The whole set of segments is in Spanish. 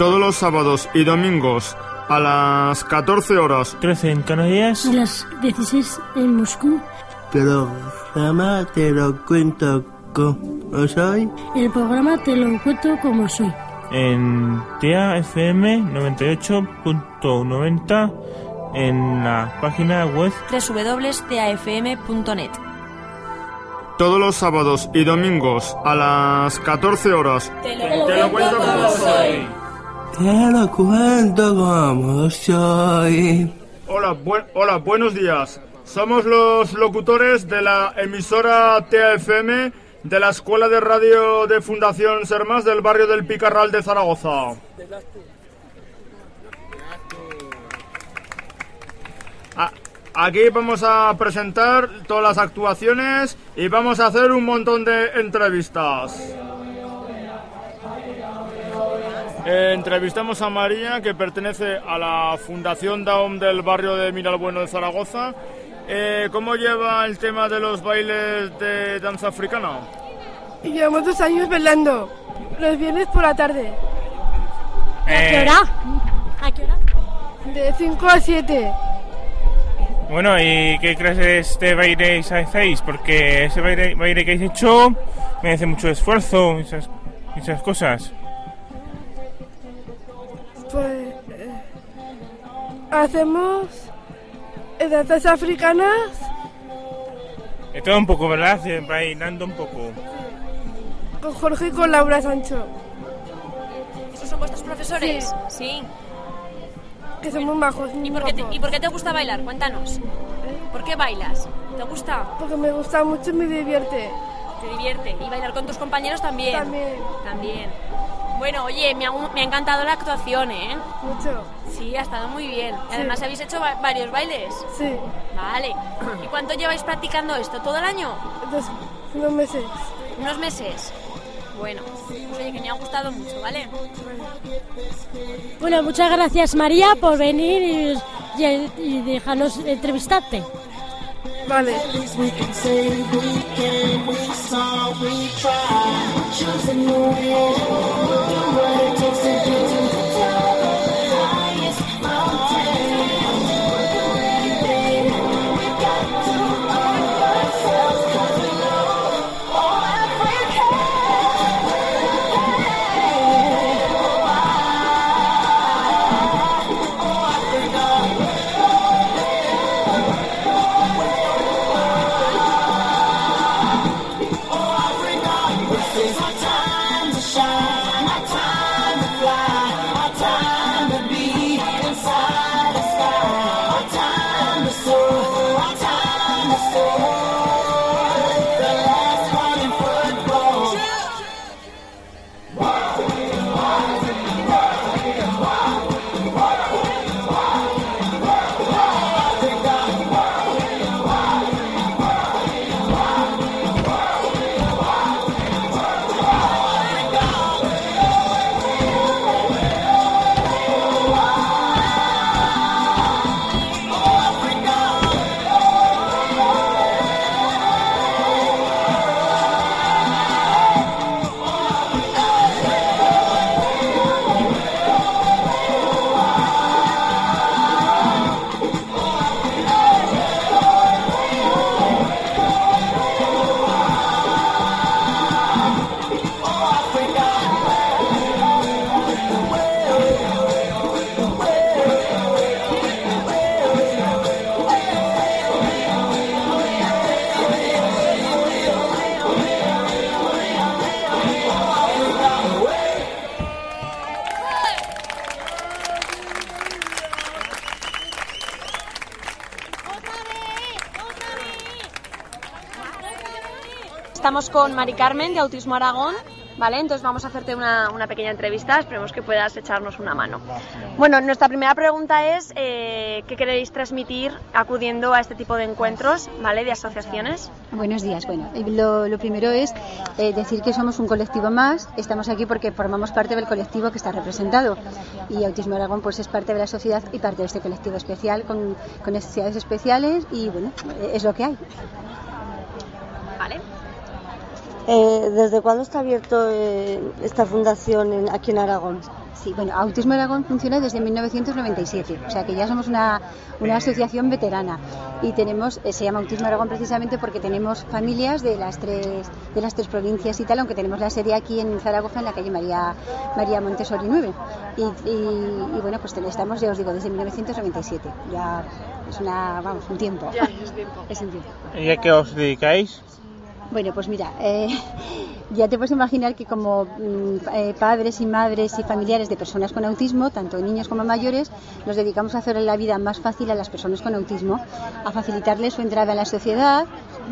Todos los sábados y domingos a las 14 horas. 13 en Canarias. A las 16 en Moscú. Programa te lo cuento como soy. El programa te lo cuento como soy. En TAFM 98.90 en la página web www.tafm.net. Todos los sábados y domingos a las 14 horas. Te lo, cuento como soy. Te lo cuento como soy. Hola, hola, buenos días. Somos los locutores de la emisora TAFM de la Escuela de Radio de Fundación Sermas del barrio del Picarral de Zaragoza. Aquí vamos a presentar todas las actuaciones y vamos a hacer un montón de entrevistas. Eh, entrevistamos a María, que pertenece a la Fundación Daum del barrio de Miralbueno de Zaragoza. Eh, ¿Cómo lleva el tema de los bailes de danza africana? Llevamos dos años bailando, los viernes por la tarde, ¿A qué Eh, hora? ¿A qué hora? de 5 a 7. Bueno, ¿y qué clases de baile hacéis? Porque ese baile, baile que habéis hecho merece mucho esfuerzo y esas, esas cosas. Pues eh, hacemos eh, danzas africanas, todo un poco, ¿verdad? Eh, Bailando un poco. con Jorge y con Laura Sancho, ¿Esos son vuestros profesores? Sí. que son muy majos. muy ¿Y por, qué te, guapos. ¿Y por qué te gusta bailar? Cuéntanos. ¿Por qué bailas? ¿Te gusta? Porque me gusta mucho y me divierte. ¿Te divierte? ¿Y bailar con tus compañeros también? También. También. Bueno, oye, me ha, me ha encantado la actuación, ¿eh? Mucho. Sí, ha estado muy bien. Y Además, habéis hecho va- varios bailes. Sí, Vale. ¿Y cuánto lleváis practicando esto? ¿Todo el año? dos, unos meses. ¿Unos meses? Bueno, pues oye, que me ha gustado mucho, ¿vale? Bueno, muchas gracias María por venir y, y- y dejarnos entrevistarte. Vale. Yes, Estamos con Mari Carmen de Autismo Aragón ¿vale? Entonces vamos a hacerte una, una pequeña entrevista, esperemos que puedas echarnos una mano. Bueno, nuestra primera pregunta es, eh, ¿qué queréis transmitir acudiendo a este tipo de encuentros, ¿vale? De asociaciones. Buenos días. Bueno, eh, lo, lo primero es eh, decir que somos un colectivo más. Estamos aquí porque formamos parte del colectivo que está representado. Y Autismo Aragón pues es parte de la sociedad y parte de este colectivo especial con, con necesidades especiales y bueno, es lo que hay. ¿Vale? Eh, ¿Desde cuándo está abierto eh, esta fundación en- aquí en Aragón? Sí, bueno, Autismo Aragón funciona desde 1997, o sea que ya somos una, una asociación veterana y tenemos, eh, se llama Autismo Aragón precisamente porque tenemos familias de las tres de las tres provincias y tal, aunque tenemos la sede aquí en Zaragoza, en la calle María María Montessori 9. Y, y- y bueno, pues estamos, ya os digo, desde 1997, ya es una, vamos, un tiempo. Ya es tiempo. Es un tiempo. ¿Y a qué os dedicáis? Bueno, pues mira, eh, ya te puedes imaginar que como mm, eh, padres y madres y familiares de personas con autismo, tanto niños como mayores, nos dedicamos a hacer la vida más fácil a las personas con autismo, a facilitarles su entrada en la sociedad,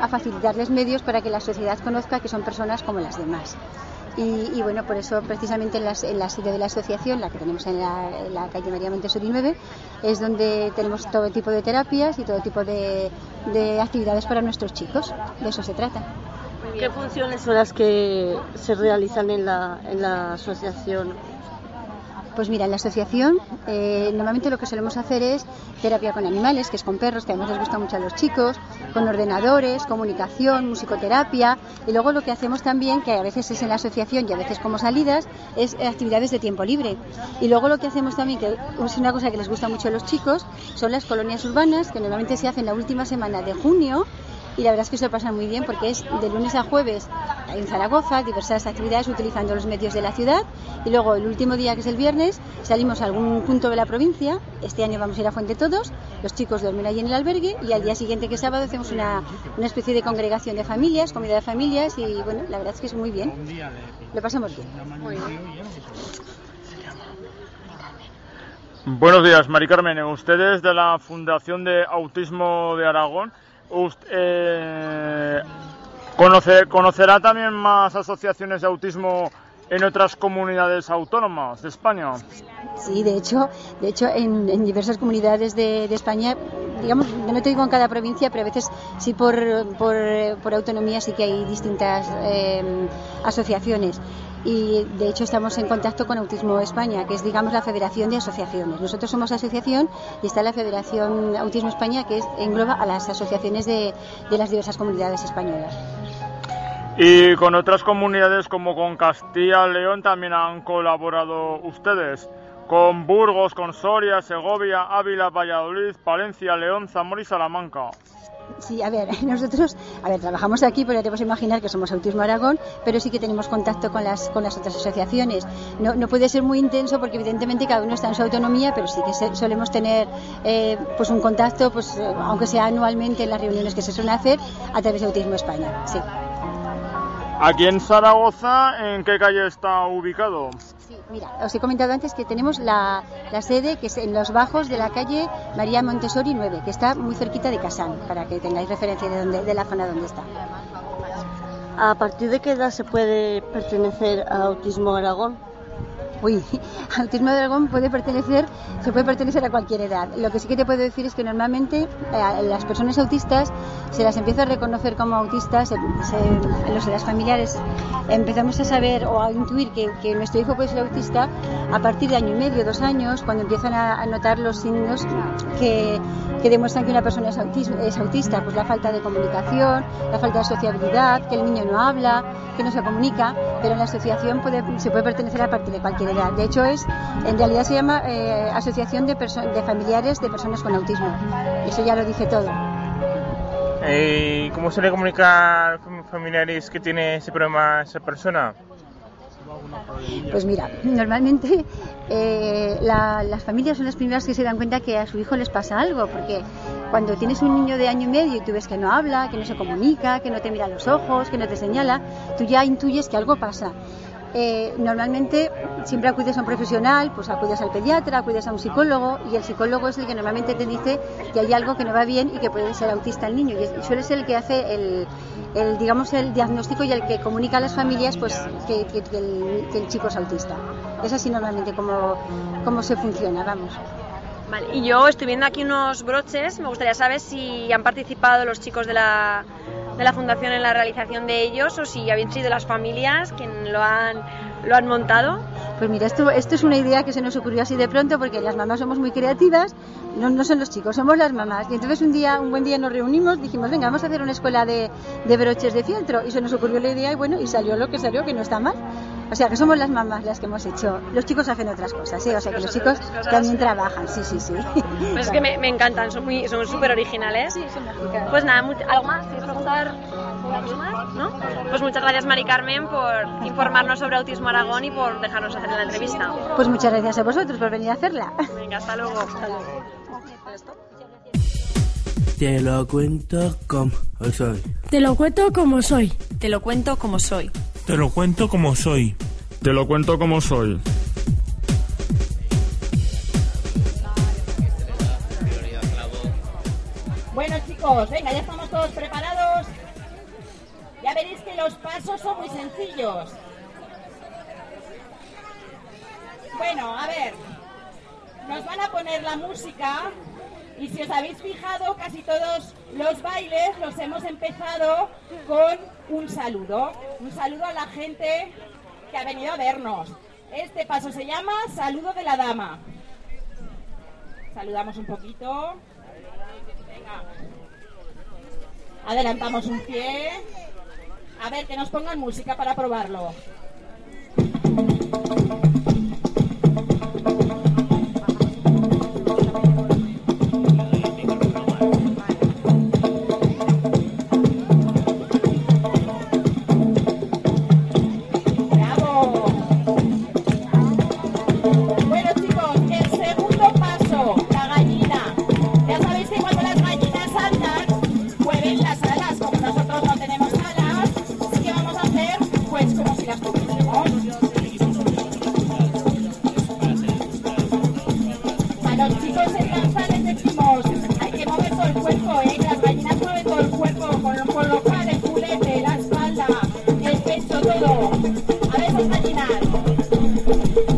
a facilitarles medios para que la sociedad conozca que son personas como las demás. Y, y bueno, por eso precisamente en, las- la sede de la asociación, la que tenemos en la, en la calle María Montessori 9, es donde tenemos todo tipo de terapias y todo tipo de, de actividades para nuestros chicos. De eso se trata. ¿Qué funciones son las que se realizan en la, en la asociación? Pues mira, en la asociación eh, normalmente lo que solemos hacer es terapia con animales, que es con perros, que además les gusta mucho a los chicos, con ordenadores, comunicación, musicoterapia, y luego lo que hacemos también, que a veces es en la asociación y a veces como salidas, es actividades de tiempo libre. Y luego lo que hacemos también, que es una cosa que les gusta mucho a los chicos, son las colonias urbanas, que normalmente se hacen la última semana de junio, y la verdad es que se lo pasan muy bien porque es de lunes a jueves en Zaragoza, diversas actividades utilizando los medios de la ciudad. Y luego el último día que es el viernes salimos a algún punto de la provincia, este año vamos a ir a Fuente Todos, los chicos duermen allí en el albergue y al día siguiente que es sábado hacemos una, una especie de congregación de familias, comida de familias y bueno, la verdad es que es muy bien, lo pasamos bien. Buenos días, Mari Carmen. Ustedes de la Fundación de Autismo de Aragón, eh, conoce- ¿conocerá también más asociaciones de autismo en otras comunidades autónomas de España? Sí, de hecho, de hecho en, diversas comunidades de, España, digamos, no te digo en cada provincia, pero a veces sí por, por, autonomía sí que hay distintas eh, asociaciones. Y de hecho estamos en contacto con Autismo España, que es digamos la Federación de Asociaciones. Nosotros somos asociación y está la Federación Autismo España, que es, engloba a las asociaciones de las diversas comunidades españolas. Y con otras comunidades como con Castilla y León también han colaborado ustedes. Con Burgos, con Soria, Segovia, Ávila, Valladolid, Palencia, León, Zamora y Salamanca. Sí, a ver, nosotros, a ver, trabajamos aquí, pero ya te imaginar que somos Autismo Aragón, pero sí que tenemos contacto con las, con las otras asociaciones. No, no puede ser muy intenso porque evidentemente cada uno está en su autonomía, pero sí que se- solemos tener eh, pues un contacto, pues eh, aunque sea anualmente en las reuniones que se suelen hacer, a través de Autismo España, sí. Aquí en Zaragoza, ¿en qué calle está ubicado? Mira, os he comentado antes que tenemos la, la sede que es en los bajos de la calle María Montessori 9, que está muy cerquita de Casán, para que tengáis referencia de, dónde- de la zona donde está. ¿A partir de qué edad se puede pertenecer a Autismo Aragón? Uy, Autismo de Aragón puede pertenecer, se puede pertenecer a cualquier edad. Lo que sí que te puedo decir es que normalmente eh, las personas autistas se las empieza a reconocer como autistas, se- los las familiares empezamos a saber o a intuir que, que nuestro hijo puede ser autista a partir de año y medio, dos años, cuando empiezan a, notar los signos que, demuestran que una persona es, autista, pues la falta de comunicación, la falta de sociabilidad, que el niño no habla, que no se comunica, pero en la asociación se puede pertenecer a partir de cualquier edad. De hecho, es en realidad se llama eh, Asociación de, de Familiares de Personas con Autismo. Eso ya lo dice todo. Eh, ¿y ¿Cómo se le comunica a familiares que tiene ese problema a esa persona? Pues mira, normalmente eh, la- las familias son las primeras que se dan cuenta que a su hijo les pasa algo, porque cuando tienes un niño de año y medio y tú ves que no habla, que no se comunica, que no te mira los ojos, que no te señala, tú ya intuyes que algo pasa. Eh, normalmente siempre acudes a un profesional, pues acudes al pediatra, acudes a un psicólogo y el psicólogo es el que normalmente te dice que hay algo que no va bien y que puede ser autista el niño y suele ser el que hace el, el, digamos el diagnóstico y el que comunica a las familias pues que el chico es autista. Es así normalmente como, como se funciona, vamos. Vale, y yo estoy viendo aquí unos broches, me gustaría saber si han participado los chicos de la, de la fundación en la realización de ellos o si habían sido las familias quien lo han, lo han montado. Pues mira, esto, esto es una idea que se nos ocurrió así de pronto porque las mamás somos muy creativas, no, no son los chicos, somos las mamás. Y entonces un día, un buen día nos reunimos, dijimos, venga, vamos a hacer una escuela de, de broches de fieltro. Y se nos ocurrió la idea y bueno, y salió lo que salió, que no está mal. O sea, que somos las mamás las que hemos hecho. Los chicos hacen otras cosas, ¿eh? O sea, que los chicos también trabajan, sí, sí, sí. Pues es que me, me encantan, son muy son súper originales. Pues nada, ¿algo más? ¿Quieres preguntar algo más? ¿No? Pues muchas gracias Mari Carmen por informarnos sobre Autismo Aragón y por dejarnos hacer la entrevista. Pues muchas gracias a vosotros por venir a hacerla. Venga, hasta luego. Te lo cuento como soy. Te lo cuento como soy. Te lo cuento como soy. Te lo cuento como soy. Te lo cuento como soy. Bueno chicos, venga, ya estamos todos preparados. Ya veréis que los pasos son muy sencillos. Bueno, a ver, nos van a poner la música y si os habéis fijado, casi todos los bailes los hemos empezado con un saludo. Un saludo a la gente que ha venido a vernos. Este paso se llama Saludo de la Dama. Saludamos un poquito. Venga. Adelantamos un pie. A ver, que nos pongan música para probarlo. Ver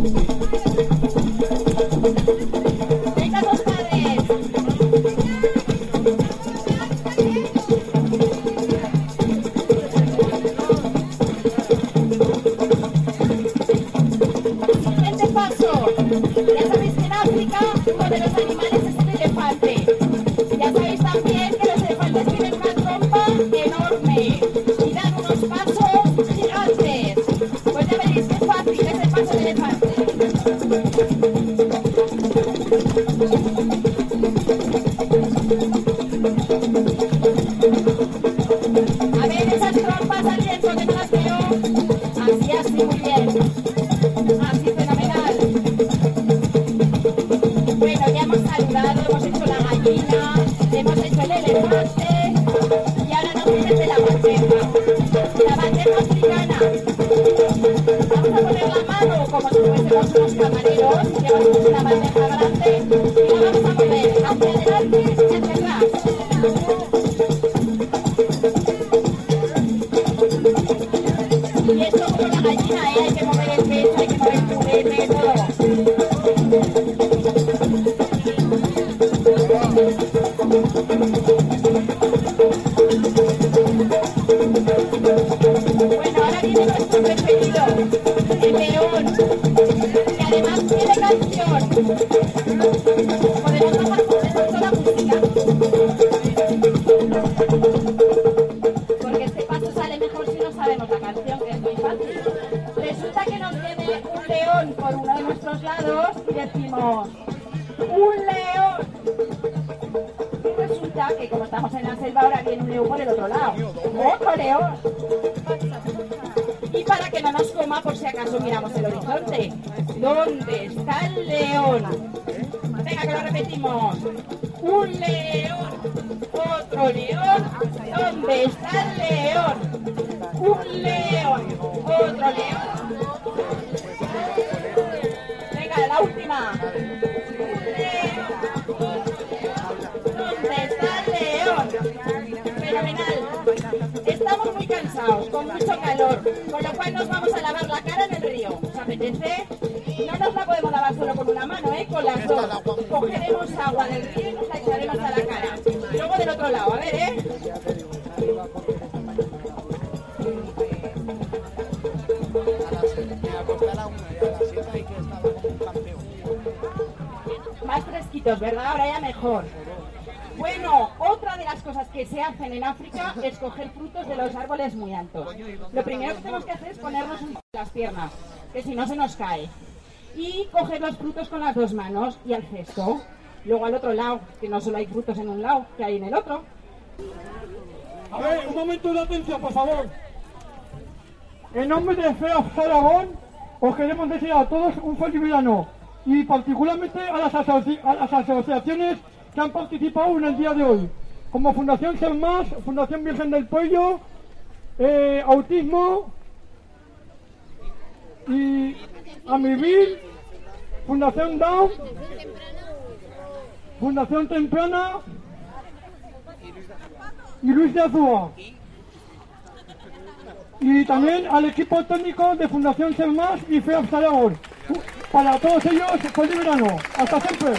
¿Dónde está el león? Venga, que lo repetimos. Un león, otro león. ¿Dónde está el león? Un león, otro león. Venga, la última. ¿Dónde está el león? Fenomenal. Estamos muy cansados, con mucho calor, con lo cual nos vamos a lavar la cara en el río. No nos la podemos lavar solo con una mano, ¿eh? Con las dos. Cogeremos agua del río y nos la echaremos a la cara. Y luego del otro lado, a ver, ¿eh? Más fresquitos, ¿verdad? Ahora ya mejor. Bueno, otra de las cosas que se hacen en África es coger frutos de los árboles muy altos. Lo primero que tenemos que hacer es ponernos las piernas, que si no se nos cae. Y coger los frutos con las dos manos y al cesto. Luego al otro lado, que no solo hay frutos en un lado, que hay en el otro. A ver, un momento de atención, por favor. En nombre de FEA Aragón, os queremos decir a todos un feliz verano y particularmente a las, asociaciones que han participado en el día de hoy, como Fundación Ser Más, Fundación Virgen del Puello, eh, Autismo y Amivir, Fundación Down, Fundación Temprana y Luis de Azúa. Y también al equipo técnico de Fundación Ser Más y FEAP Aragón. Para todos ellos, feliz verano. Hasta siempre.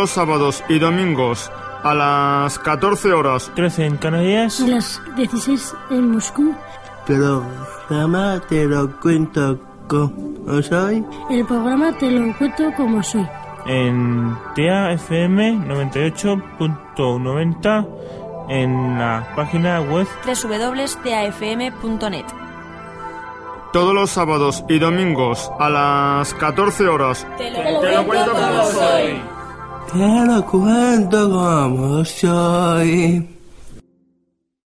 Los sábados y domingos a las 14 horas. 13 en Canarias. Y las 16 en Moscú. Programa te lo cuento como soy. El programa te lo cuento como soy. En TAFM 98.90 en la página web www.tafm.net. Todos los sábados y domingos a las 14 horas. Te Te lo cuento como soy. Te lo cuento como soy.